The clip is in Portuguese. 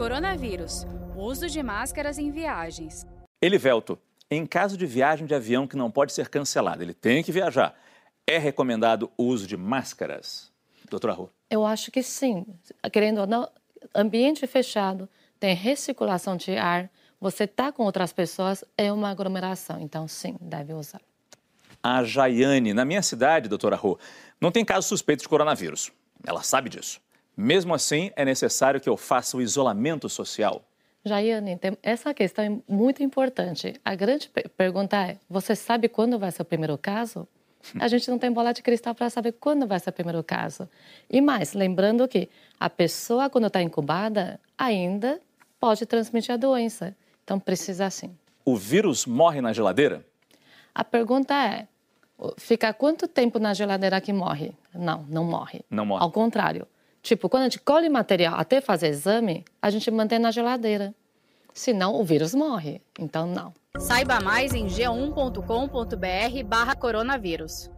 Coronavírus. Uso de máscaras em viagens. Elivelto, em caso de viagem de avião que não pode ser cancelada, ele tem que viajar. É recomendado o uso de máscaras? Doutora Rô. Eu acho que sim. Querendo ou não, ambiente fechado, tem recirculação de ar, você está com outras pessoas, é uma aglomeração. Então, sim, deve usar. A Jaiane, na minha cidade, doutora Rô, não tem caso suspeito de coronavírus. Ela sabe disso. Mesmo assim, é necessário que eu faça o isolamento social. Jaiane, essa questão é muito importante. A grande pergunta é: você sabe quando vai ser o primeiro caso? A gente não tem bola de cristal para saber quando vai ser o primeiro caso. E mais, lembrando que a pessoa, quando está incubada, ainda pode transmitir a doença. Então, precisa sim. O vírus morre na geladeira? A pergunta é: fica quanto tempo na geladeira que morre? Não, não morre. Não morre. Ao contrário. Tipo, quando a gente colhe material até fazer exame, a gente mantém na geladeira. Senão o vírus morre. Então, não. Saiba mais em g1.com.br barra coronavírus.